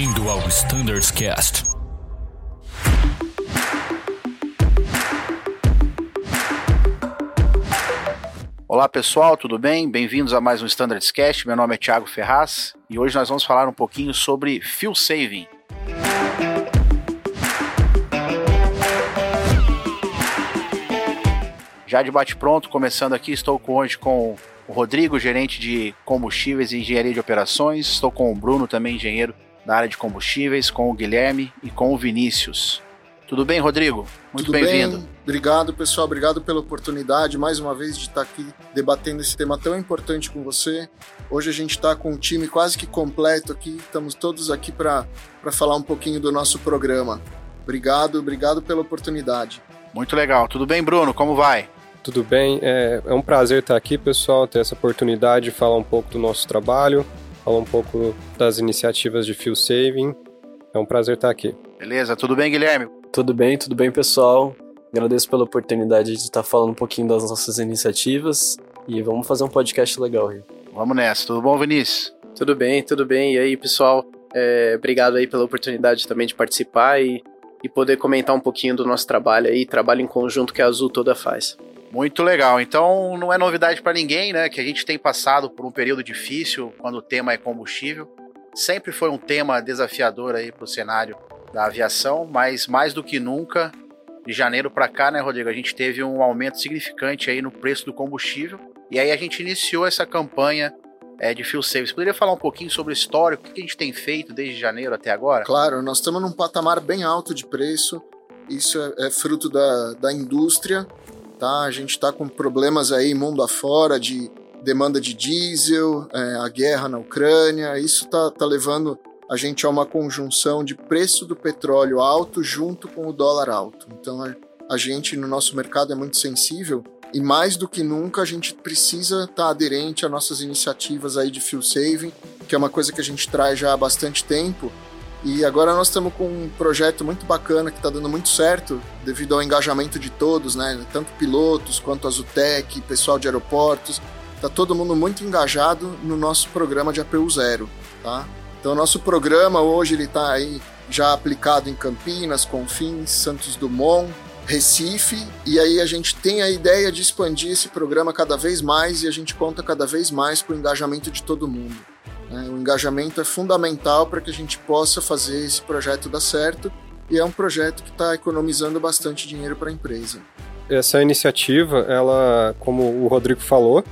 Bem-vindo ao Standards Cast. Olá pessoal, tudo bem? Bem-vindos a mais um Standards Cast. Meu nome é Thiago Ferraz e hoje nós vamos falar um pouquinho sobre fuel saving. Já de bate-pronto, começando aqui, estou hoje com o Rodrigo, gerente de combustíveis e engenharia de operações. Estou com o Bruno, também engenheiro da área de combustíveis, com o Guilherme e com o Vinícius. Tudo bem, Rodrigo? Muito bem-vindo. Bem. Obrigado, pessoal. Obrigado pela oportunidade, mais uma vez, de estar aqui debatendo esse tema tão importante com você. Hoje a gente está com o time quase que completo aqui. Estamos todos aqui para falar um pouquinho do nosso programa. Obrigado, obrigado pela oportunidade. Muito legal. Tudo bem, Bruno? Como vai? Tudo bem, é, é um prazer estar aqui, pessoal, ter essa oportunidade de falar um pouco do nosso trabalho, falar um pouco das iniciativas de Fuel Saving. É um prazer estar aqui. Beleza, tudo bem, Guilherme? Tudo bem, tudo bem, pessoal. Agradeço pela oportunidade de estar falando um pouquinho das nossas iniciativas e vamos fazer um podcast legal aí. Vamos nessa. Tudo bom, Vinícius? Tudo bem, tudo bem. E aí, pessoal? É, obrigado aí pela oportunidade também de participar e, e poder comentar um pouquinho do nosso trabalho aí, trabalho em conjunto que a Azul toda faz. Muito legal. Então não é novidade para ninguém, né, que a gente tem passado por um período difícil quando o tema é combustível. Sempre foi um tema desafiador aí para o cenário da aviação, mas mais do que nunca, de janeiro para cá, né, Rodrigo, a gente teve um aumento significante aí no preço do combustível. E aí a gente iniciou essa campanha é, de fuel savings. Poderia falar um pouquinho sobre o histórico, o que a gente tem feito desde janeiro até agora? Claro, nós estamos num patamar bem alto de preço. Isso é, é fruto da, da indústria tá? A gente está com problemas aí mundo afora de demanda de diesel, é, a guerra na Ucrânia, isso tá, tá levando a gente a uma conjunção de preço do petróleo alto junto com o dólar alto. Então a, a gente no nosso mercado é muito sensível e mais do que nunca a gente precisa estar tá aderente a nossas iniciativas aí de fuel saving, que é uma coisa que a gente traz já há bastante tempo e agora nós estamos com um projeto muito bacana que está dando muito certo devido ao engajamento de todos, né? Tanto pilotos quanto a Zutec, pessoal de aeroportos. Tá todo mundo muito engajado no nosso programa de APU Zero, tá? Então, nosso programa hoje ele está aí já aplicado em Campinas, Confins, Santos Dumont, Recife, e aí a gente tem a ideia de expandir esse programa cada vez mais e a gente conta cada vez mais com o engajamento de todo mundo. Né? O engajamento é fundamental para que a gente possa fazer esse projeto dar certo e é um projeto que está economizando bastante dinheiro para a empresa. Essa iniciativa, ela, como o Rodrigo falou,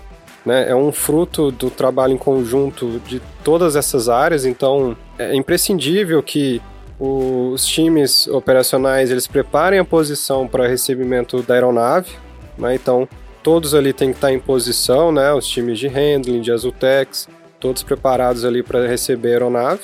né, é um fruto do trabalho em conjunto de todas essas áreas, então é imprescindível que os times operacionais eles preparem a posição para recebimento da aeronave, né, então todos ali têm que estar em posição, né, os times de handling, de Azultex, todos preparados ali para receber a aeronave.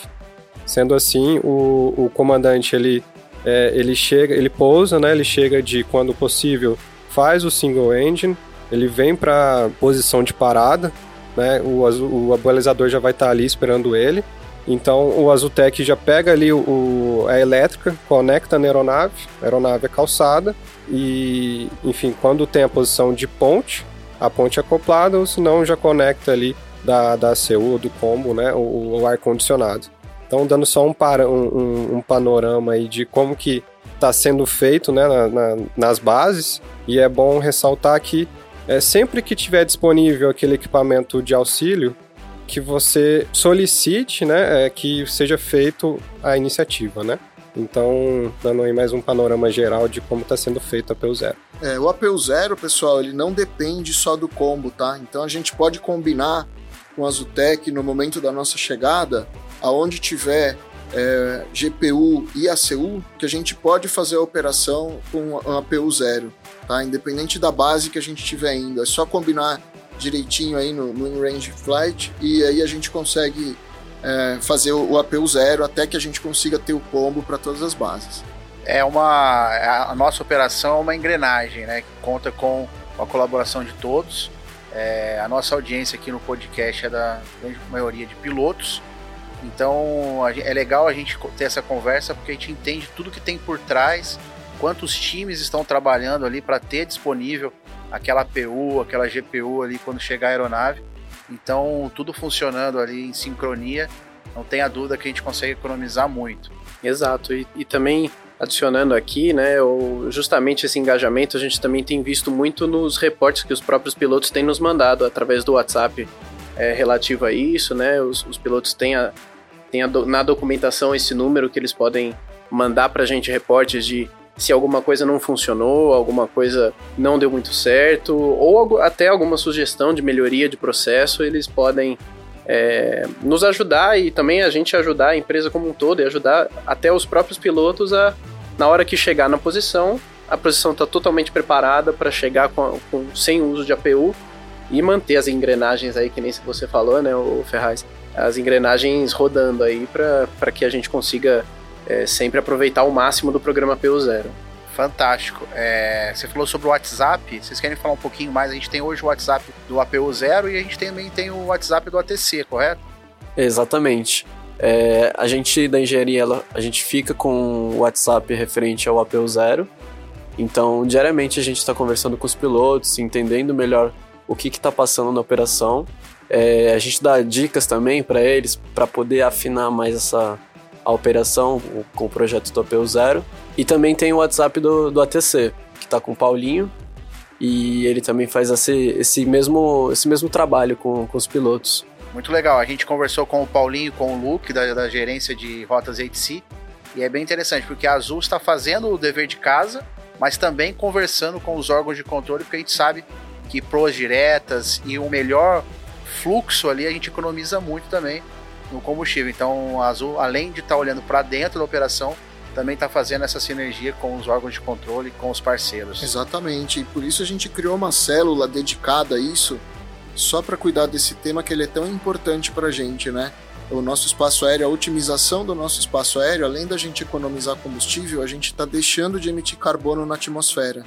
Sendo assim, o, o comandante ele, é, ele chega, ele pousa, né? Ele chega de quando possível faz o single engine, ele vem para posição de parada, né? O, o abalizador já vai estar tá ali esperando ele. Então o Azutec já pega ali o, a elétrica, conecta na aeronave, a aeronave é calçada e, enfim, quando tem a posição de ponte, a ponte é acoplada, ou senão já conecta ali da, da ACU, do combo, né, o, o ar-condicionado. Então, dando só um, para, um, um, panorama aí de como que está sendo feito né, na, na, nas bases, e é bom ressaltar que é, sempre que tiver disponível aquele equipamento de auxílio, que você solicite né, é, que seja feito a iniciativa, né? Então, dando aí mais um panorama geral de como está sendo feito a APU Zero. É, o APU Zero, pessoal, ele não depende só do combo, tá? Então a gente pode combinar com a Zutec no momento da nossa chegada, aonde tiver é, GPU e ACU, que a gente pode fazer a operação com a APU zero, tá? Independente da base que a gente estiver indo, é só combinar direitinho aí no, no in-range flight e aí a gente consegue é, fazer o, o APU zero até que a gente consiga ter o combo para todas as bases. É uma a nossa operação é uma engrenagem, né? Que conta com a colaboração de todos é, a nossa audiência aqui no podcast é da grande maioria de pilotos. Então é legal a gente ter essa conversa porque a gente entende tudo que tem por trás, quantos times estão trabalhando ali para ter disponível aquela APU, aquela GPU ali quando chegar a aeronave. Então tudo funcionando ali em sincronia não tenha dúvida que a gente consegue economizar muito. Exato, e, e também adicionando aqui, né, o, justamente esse engajamento a gente também tem visto muito nos reportes que os próprios pilotos têm nos mandado através do WhatsApp é, relativo a isso, né, os, os pilotos têm, a, têm a do, na documentação esse número que eles podem mandar para a gente reportes de se alguma coisa não funcionou, alguma coisa não deu muito certo, ou até alguma sugestão de melhoria de processo, eles podem é, nos ajudar e também a gente ajudar a empresa como um todo e ajudar até os próprios pilotos a, na hora que chegar na posição, a posição está totalmente preparada para chegar com, com, sem uso de APU e manter as engrenagens aí, que nem você falou, né, o Ferraz, as engrenagens rodando aí para que a gente consiga é, sempre aproveitar o máximo do programa APU Zero. Fantástico. É, você falou sobre o WhatsApp. Vocês querem falar um pouquinho mais? A gente tem hoje o WhatsApp do APU Zero e a gente também tem o WhatsApp do ATC, correto? Exatamente. É, a gente da engenharia, a gente fica com o WhatsApp referente ao APU Zero. Então, diariamente a gente está conversando com os pilotos, entendendo melhor o que está passando na operação. É, a gente dá dicas também para eles para poder afinar mais essa a operação com o projeto APU Zero. E também tem o WhatsApp do, do ATC, que está com o Paulinho. E ele também faz esse, esse, mesmo, esse mesmo trabalho com, com os pilotos. Muito legal. A gente conversou com o Paulinho com o Luke, da, da gerência de rotas ATC. E é bem interessante, porque a Azul está fazendo o dever de casa, mas também conversando com os órgãos de controle, porque a gente sabe que proas diretas e o melhor fluxo ali a gente economiza muito também no combustível. Então a Azul, além de estar tá olhando para dentro da operação, também está fazendo essa sinergia com os órgãos de controle, com os parceiros. Exatamente, e por isso a gente criou uma célula dedicada a isso, só para cuidar desse tema que ele é tão importante para a gente, né? O nosso espaço aéreo, a otimização do nosso espaço aéreo, além da gente economizar combustível, a gente está deixando de emitir carbono na atmosfera.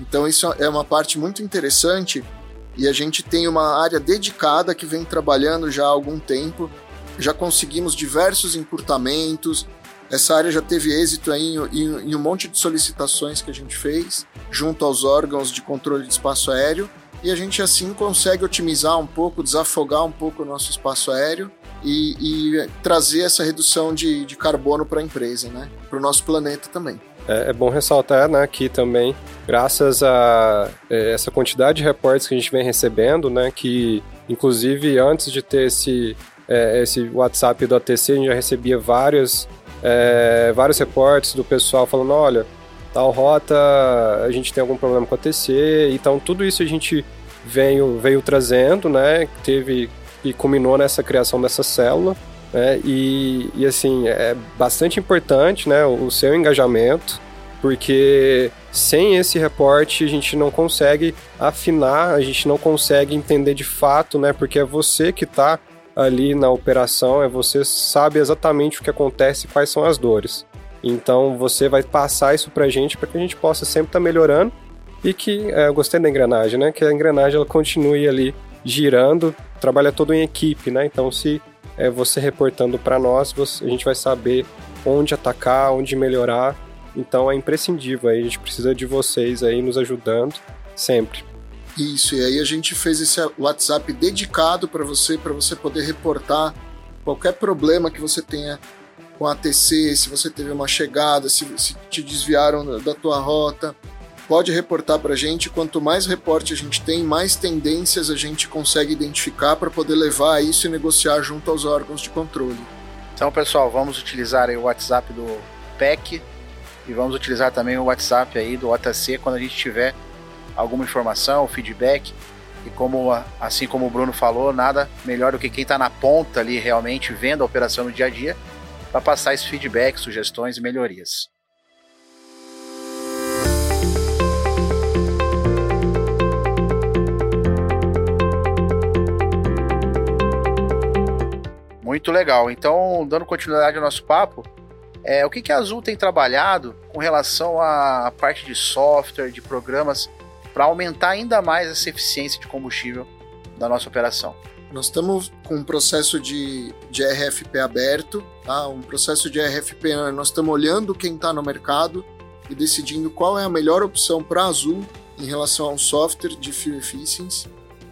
Então isso é uma parte muito interessante e a gente tem uma área dedicada que vem trabalhando já há algum tempo. Já conseguimos diversos encurtamentos, essa área já teve êxito em, em, em um monte de solicitações que a gente fez junto aos órgãos de controle de espaço aéreo e a gente assim consegue otimizar um pouco, desafogar um pouco o nosso espaço aéreo e, e trazer essa redução de, de carbono para a empresa, né? para o nosso planeta também. É, é, bom ressaltar né, que também, graças a é, essa quantidade de reportes que a gente vem recebendo, né, que inclusive antes de ter esse, é, esse WhatsApp do ATC, a gente já recebia várias é, vários reportes do pessoal falando, olha, tal rota a gente tem algum problema com a TC, então tudo isso a gente veio, veio trazendo, né, teve e culminou nessa criação dessa célula, né, e, e assim, é bastante importante, né, o, o seu engajamento, porque sem esse reporte a gente não consegue afinar, a gente não consegue entender de fato, né, porque é você que está ali na operação é você sabe exatamente o que acontece e quais são as dores. Então você vai passar isso pra gente para que a gente possa sempre estar tá melhorando e que é, eu gostei da engrenagem, né? Que a engrenagem ela continue ali girando, trabalha todo em equipe, né? Então se é, você reportando para nós, você, a gente vai saber onde atacar, onde melhorar. Então é imprescindível aí, a gente precisa de vocês aí nos ajudando sempre. Isso, e aí a gente fez esse WhatsApp dedicado para você, para você poder reportar qualquer problema que você tenha com a ATC, se você teve uma chegada, se, se te desviaram da tua rota. Pode reportar para a gente. Quanto mais reporte a gente tem, mais tendências a gente consegue identificar para poder levar isso e negociar junto aos órgãos de controle. Então, pessoal, vamos utilizar o WhatsApp do PEC e vamos utilizar também o WhatsApp aí do ATC quando a gente tiver alguma informação, feedback. E como assim como o Bruno falou, nada melhor do que quem está na ponta ali realmente vendo a operação no dia a dia para passar esse feedback, sugestões e melhorias. Muito legal. Então, dando continuidade ao nosso papo, é, o que, que a Azul tem trabalhado com relação à parte de software, de programas para aumentar ainda mais essa eficiência de combustível da nossa operação. Nós estamos com um processo de, de RFP aberto, tá? um processo de RFP, nós estamos olhando quem está no mercado e decidindo qual é a melhor opção para a Azul em relação ao software de Fuel Efficiency,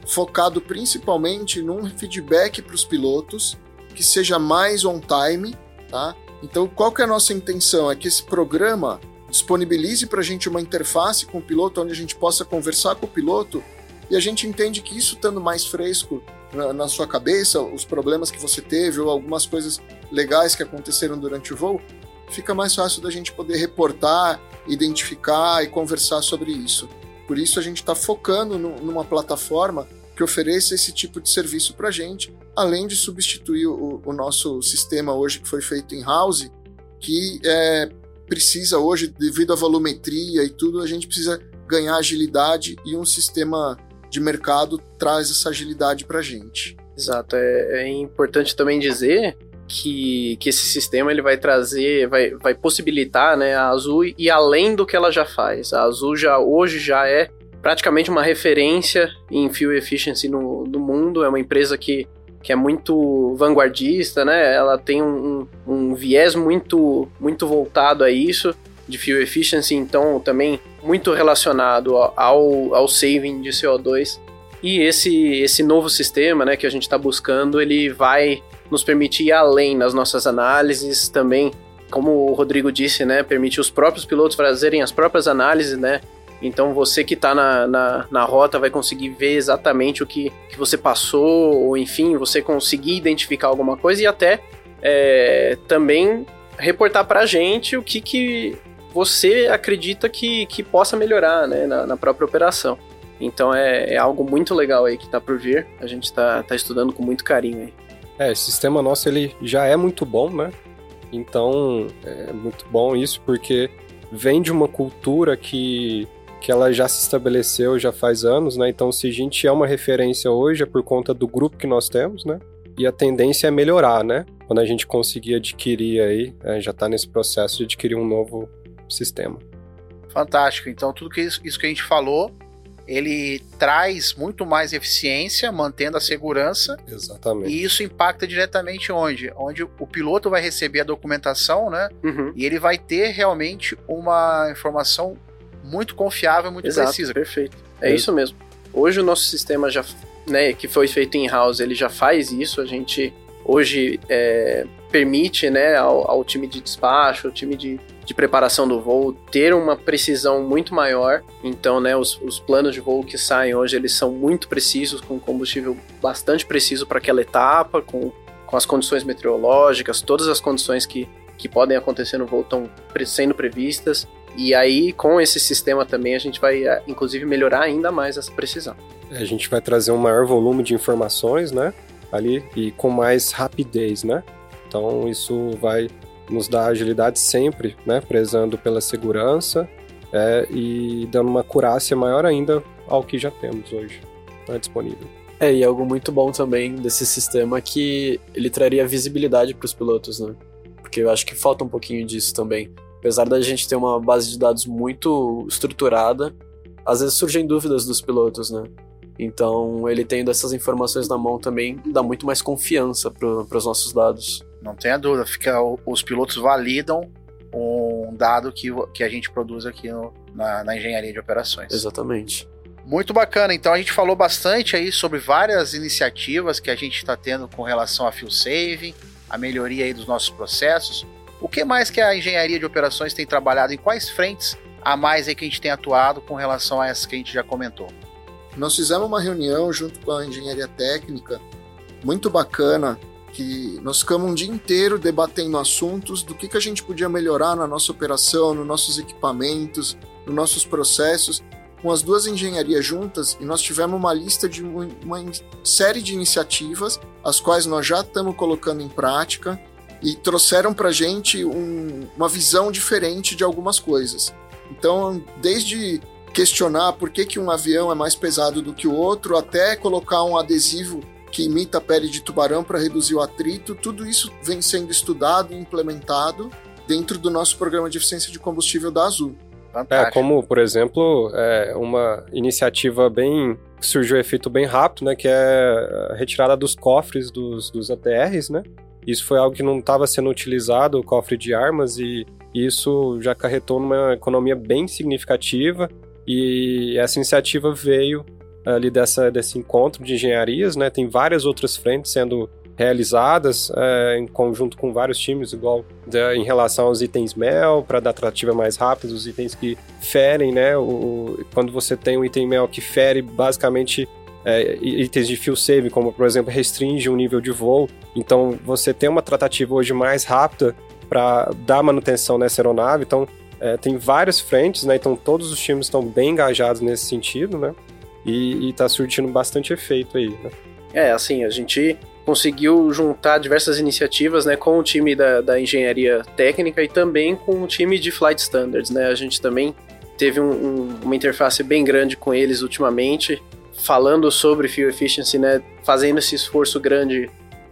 focado principalmente num feedback para os pilotos que seja mais on time, tá? Então, qual que é a nossa intenção? É que esse programa disponibilize para a gente uma interface com o piloto onde a gente possa conversar com o piloto e a gente entende que isso estando mais fresco na, na, sua cabeça, os problemas que você teve ou algumas coisas legais que aconteceram durante o voo, fica mais fácil da gente poder reportar, identificar e conversar sobre isso. Por isso a gente está focando no, numa plataforma que ofereça esse tipo de serviço para a gente, além de substituir o, o, nosso sistema hoje que foi feito em house, que é, precisa hoje, devido à volumetria e tudo, a gente precisa ganhar agilidade e um sistema de mercado traz essa agilidade para a gente. Exato, é, é, importante também dizer que, que esse sistema ele vai trazer, vai, vai possibilitar né, a Azul ir além do que ela já faz. A Azul já hoje já é praticamente uma referência em fuel efficiency no, no mundo, é uma empresa que, que é muito vanguardista, né? ela tem um, um, viés muito, muito voltado a isso de fuel efficiency, então também muito relacionado ao, ao saving de CO2. E esse, esse novo sistema né, que a gente está buscando, ele vai nos permitir ir além nas nossas análises, também, como o Rodrigo disse, né, permitir os próprios pilotos fazerem as próprias análises, né, então você que está na, na, na, rota vai conseguir ver exatamente o que, que você passou, ou enfim, você conseguir identificar alguma coisa e até é, também reportar para a gente o que, que você acredita que, que possa melhorar né, na, na própria operação. Então é, é, algo muito legal aí que está por vir. A gente está tá estudando com muito carinho aí. É, o sistema nosso ele já é muito bom, né? Então é muito bom isso porque vem de uma cultura que, que ela já se estabeleceu já faz anos, né? Então se a gente é uma referência hoje é por conta do grupo que nós temos, né? E a tendência é melhorar, né? Quando a gente conseguir adquirir aí, é, já está nesse processo de adquirir um novo sistema. Fantástico. Então, tudo que isso, isso que a gente falou, ele traz muito mais eficiência, mantendo a segurança. Exatamente. E isso impacta diretamente onde? Onde o piloto vai receber a documentação, né? Uhum. E ele vai ter realmente uma informação muito confiável, muito Exato, precisa. Perfeito. É, é isso mesmo. Hoje o nosso sistema já, né, que foi feito em house, ele já faz isso. A gente hoje é, permite, né, ao, ao time de despacho, ao time de de preparação do voo ter uma precisão muito maior. Então, né, os, os planos de voo que saem hoje eles são muito precisos, com combustível bastante preciso para aquela etapa, com, com as condições meteorológicas, todas as condições que, que podem acontecer no voo estão sendo previstas. E aí, com esse sistema também, a gente vai, eh, inclusive, melhorar ainda mais essa precisão. A gente vai trazer um maior volume de informações, né? Ali, e com mais rapidez, né? Então, isso vai nos dá agilidade sempre, né, prezando pela segurança é, e dando uma curácia maior ainda ao que já temos hoje tá disponível. É, e algo muito bom também desse sistema é que ele traria visibilidade para os pilotos, né? Porque eu acho que falta um pouquinho disso também. Apesar da gente ter uma base de dados muito estruturada, às vezes surgem dúvidas dos pilotos, né? Então, ele tendo essas informações na mão também dá muito mais confiança para os nossos dados. Não tenha dúvida, fica, os pilotos validam um dado que, que a gente produz aqui no, na, na engenharia de operações. Exatamente. Muito bacana. Então a gente falou bastante aí sobre várias iniciativas que a gente está tendo com relação a fuel saving, a melhoria aí dos nossos processos. O que mais que a engenharia de operações tem trabalhado? Em quais frentes a mais aí que a gente tem atuado com relação a essas que a gente já comentou? Nós fizemos uma reunião junto com a engenharia técnica, muito bacana, que nós ficamos um dia inteiro debatendo assuntos do que, que a gente podia melhorar na nossa operação, nos nossos equipamentos, nos nossos processos, com as duas engenharias juntas, e nós tivemos uma lista de uma, uma série de iniciativas, as quais nós já estamos colocando em prática, e trouxeram para a gente um, uma visão diferente de algumas coisas. Então, desde questionar por que, que um avião é mais pesado do que o outro, até colocar um adesivo que imita a pele de tubarão para reduzir o atrito, tudo isso vem sendo estudado e implementado dentro do nosso programa de eficiência de combustível da Azul. É, como, por exemplo, é uma iniciativa bem. surgiu um efeito bem rápido, né? Que é a retirada dos cofres dos, dos ATRs, né? Isso foi algo que não estava sendo utilizado, o cofre de armas, e isso já acarretou numa economia bem significativa. E essa iniciativa veio ali dessa, desse encontro de engenharias, né? Tem várias outras frentes sendo realizadas é, em conjunto com vários times, igual em relação aos itens mel, para dar tratativa mais rápida, os itens que ferem, né? O, quando você tem um item mel que fere basicamente é, itens de field save, como por exemplo restringe um nível de voo, então você tem uma tratativa hoje mais rápida para dar manutenção nessa aeronave, então é, tem várias frentes, né? Então todos os times estão bem engajados nesse sentido, né? E, está surtindo bastante efeito aí, né? É, assim, a gente conseguiu juntar diversas iniciativas né, com o time da, da engenharia técnica e também com o time de flight standards. Né? A gente também teve um, um, uma interface bem grande com eles ultimamente, falando sobre fuel efficiency, né, fazendo esse esforço grande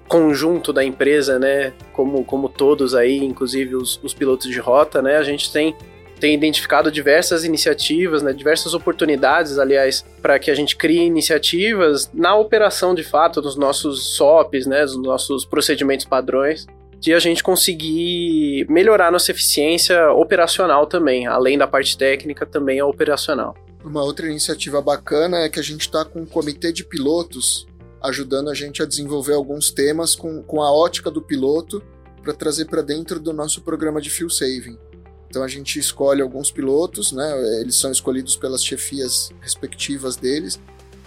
conjunto da empresa, né, como, como todos aí, inclusive os, os pilotos de rota, né, a gente tem tem identificado diversas iniciativas, né, diversas oportunidades, aliás, para que a gente crie iniciativas na operação de fato dos nossos SOPs, né, dos nossos procedimentos padrões, de a gente conseguir melhorar nossa eficiência operacional também, além da parte técnica, também a operacional. Uma outra iniciativa bacana é que a gente está com um comitê de pilotos ajudando a gente a desenvolver alguns temas com, com a ótica do piloto para trazer para dentro do nosso programa de fuel saving. Então a gente escolhe alguns pilotos, né? Eles são escolhidos pelas chefias respectivas deles.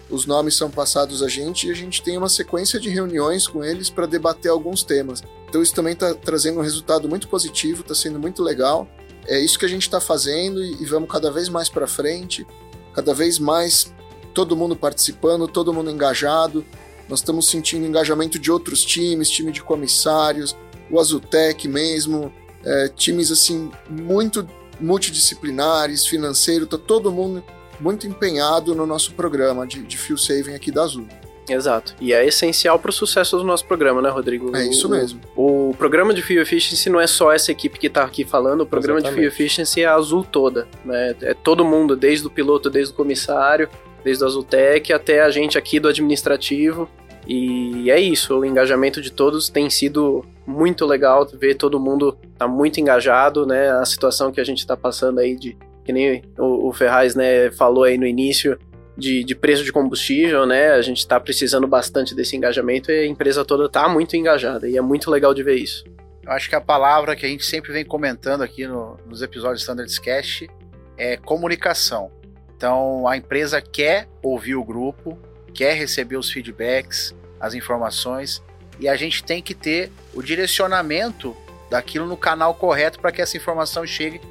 Os nomes são passados a gente e a gente tem uma sequência de reuniões com eles para debater alguns temas. Então isso também está trazendo um resultado muito positivo, está sendo muito legal. É isso que a gente está fazendo e, e vamos cada vez mais para frente, cada vez mais todo mundo participando, todo mundo engajado. Nós estamos sentindo engajamento de outros times, time de comissários, o Azutec mesmo, é, times assim muito multidisciplinares, financeiro, tá todo mundo muito empenhado no nosso programa de, de Fuel Saving aqui da Azul. Exato. E é essencial para o sucesso do nosso programa, né, Rodrigo? É isso mesmo. O, o, programa de Fuel Efficiency não é só essa equipe que está aqui falando, o programa Exatamente. de Fuel Efficiency é a Azul toda. Né? É todo mundo, desde o piloto, desde o comissário, desde o Azultec até a gente aqui do administrativo. E é isso, o engajamento de todos tem sido muito legal ver todo mundo tá muito engajado, né? A situação que a gente está passando aí de que nem o, o Ferraz, né, falou aí no início de, de preço de combustível, né? A gente está precisando bastante desse engajamento e a empresa toda está muito engajada e é muito legal de ver isso. Eu acho que a palavra que a gente sempre vem comentando aqui no, nos episódios Standards Cast é comunicação. Então a empresa quer ouvir o grupo, quer receber os feedbacks, as informações, e a gente tem que ter o direcionamento daquilo no canal correto para que essa informação chegue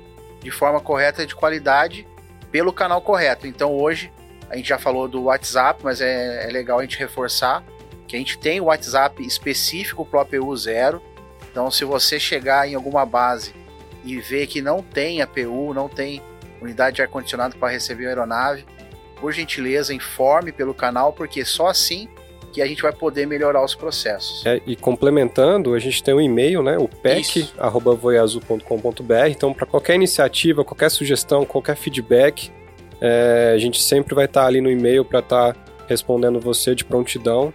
de forma correta e de qualidade pelo canal correto. Então hoje a gente já falou do WhatsApp, mas é, é legal a gente reforçar que a gente tem o WhatsApp específico para o APU zero. Então se você chegar em alguma base e ver que não tem APU, não tem unidade de ar-condicionado para receber a aeronave, por gentileza, informe pelo canal, porque só assim que a gente vai poder melhorar os processos. É, e complementando, a gente tem um e-mail, né, o pec@voiazul.com.br. Então, para qualquer iniciativa, qualquer sugestão, qualquer feedback, é, a gente sempre vai estar tá ali no e-mail para estar tá respondendo você de prontidão.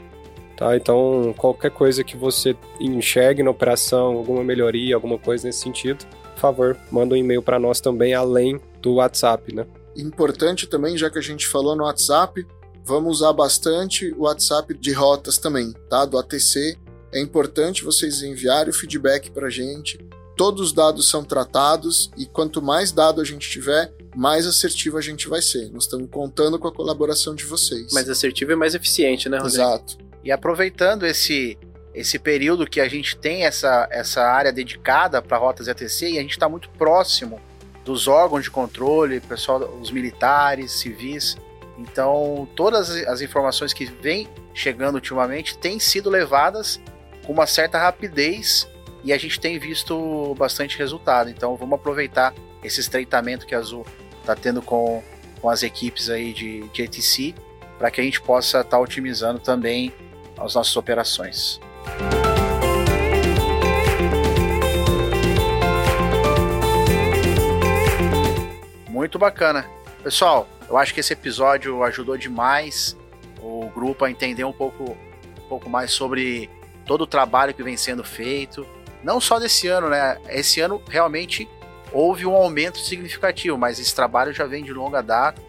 Tá? Então, qualquer coisa que você enxergue na operação, alguma melhoria, alguma coisa nesse sentido, por favor, manda um e-mail para nós também, além do WhatsApp, né? Importante também, já que a gente falou no WhatsApp, vamos usar bastante o WhatsApp de rotas também, tá? Do ATC. É importante vocês enviarem o feedback para a gente. Todos os dados são tratados e quanto mais dado a gente tiver, mais assertivo a gente vai ser. Nós estamos contando com a colaboração de vocês. Mais assertivo e mais eficiente, né, Rodrigo? Exato. E aproveitando esse esse período que a gente tem essa, essa área dedicada para rotas ATC e a gente está muito próximo dos órgãos de controle, pessoal, os militares, civis. Então, todas as informações que vêm chegando ultimamente têm sido levadas com uma certa rapidez e a gente tem visto bastante resultado. Então, vamos aproveitar esse estreitamento que a Azul está tendo com, com as equipes aí de, de ATC para que a gente possa estar tá otimizando também as nossas operações. Muito bacana. Pessoal, eu acho que esse episódio ajudou demais o grupo a entender um pouco, um pouco mais sobre todo o trabalho que vem sendo feito. Não só desse ano, né? Esse ano realmente houve um aumento significativo, mas esse trabalho já vem de longa data.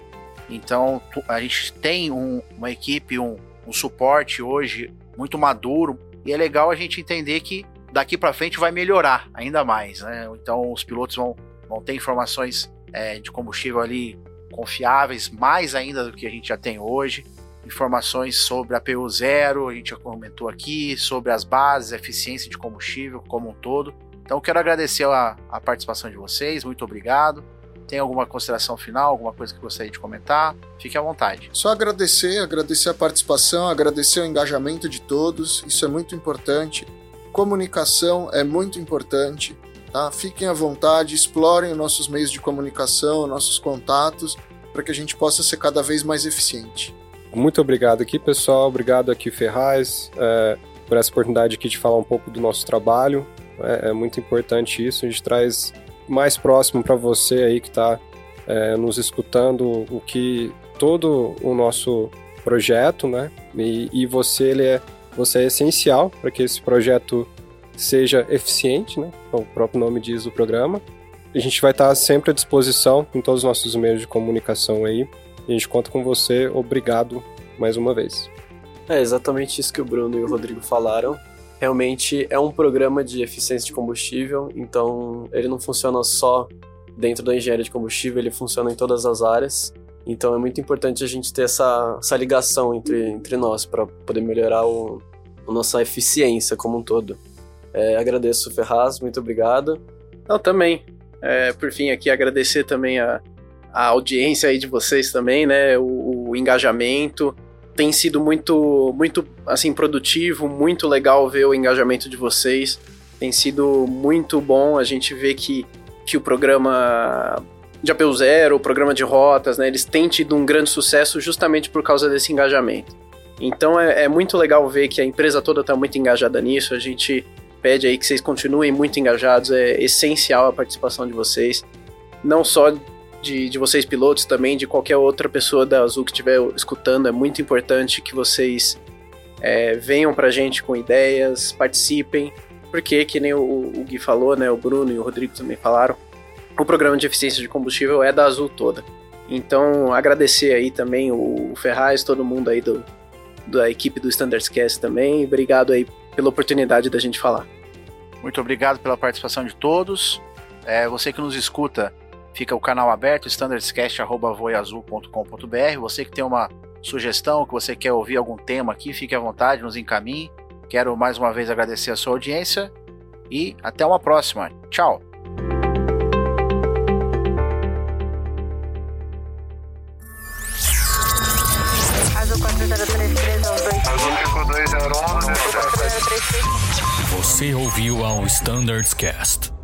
Então a gente tem um, uma equipe, um, um suporte hoje muito maduro e é legal a gente entender que daqui para frente vai melhorar ainda mais, né? Então os pilotos vão, vão ter informações é, de combustível ali confiáveis, mais ainda do que a gente já tem hoje. Informações sobre a PU zero, a gente já comentou aqui, sobre as bases, eficiência de combustível como um todo. Então quero agradecer a, a participação de vocês, muito obrigado. Tem alguma consideração final, alguma coisa que gostaria de comentar? Fique à vontade. Só agradecer, agradecer a participação, agradecer o engajamento de todos, isso é muito importante. Comunicação é muito importante, tá? Fiquem à vontade, explorem os nossos meios de comunicação, nossos contatos, para que a gente possa ser cada vez mais eficiente. Muito obrigado aqui, pessoal. Obrigado aqui, Ferraz, é, por essa oportunidade aqui de falar um pouco do nosso trabalho. É, é muito importante isso. A gente traz mais próximo para você aí que está é, nos escutando o que todo o nosso projeto, né? E, e você ele é você é essencial para que esse projeto seja eficiente, né? O próprio nome diz o programa. A gente vai estar sempre à disposição em todos os nossos meios de comunicação aí. A gente conta com você. Obrigado mais uma vez. É exatamente isso que o Bruno e o Rodrigo falaram realmente é um programa de eficiência de combustível, então ele não funciona só dentro da engenharia de combustível, ele funciona em todas as áreas. Então é muito importante a gente ter essa, essa ligação entre, entre nós para poder melhorar o, a nossa eficiência como um todo. É, agradeço, Ferraz, muito obrigado. Eu também. É, por fim, aqui agradecer também a, a audiência aí de vocês também, né? O, o engajamento tem sido muito, muito assim produtivo, muito legal ver o engajamento de vocês. Tem sido muito bom a gente ver que, que o programa de APU Zero, o programa de rotas, né, eles têm tido um grande sucesso justamente por causa desse engajamento. Então é, é muito legal ver que a empresa toda está muito engajada nisso. A gente pede aí que vocês continuem muito engajados, é essencial a participação de vocês, não só de, de vocês pilotos também, de qualquer outra pessoa da Azul que estiver escutando. É muito importante que vocês é, venham pra gente com ideias, participem, porque, que nem o, o Gui falou, né, o Bruno e o Rodrigo também falaram, o programa de eficiência de combustível é da Azul toda. Então, agradecer aí também o Ferraz, todo mundo aí do, da equipe do Standards Cast também. Obrigado aí pela oportunidade da gente falar. Muito obrigado pela participação de todos. É, você que nos escuta, Fica o canal aberto, standardscast.voiazul.com.br. Você que tem uma sugestão, que você quer ouvir algum tema aqui, fique à vontade, nos encaminhe. Quero mais uma vez agradecer a sua audiência e até uma próxima. Tchau! Você ouviu ao Standards Cast.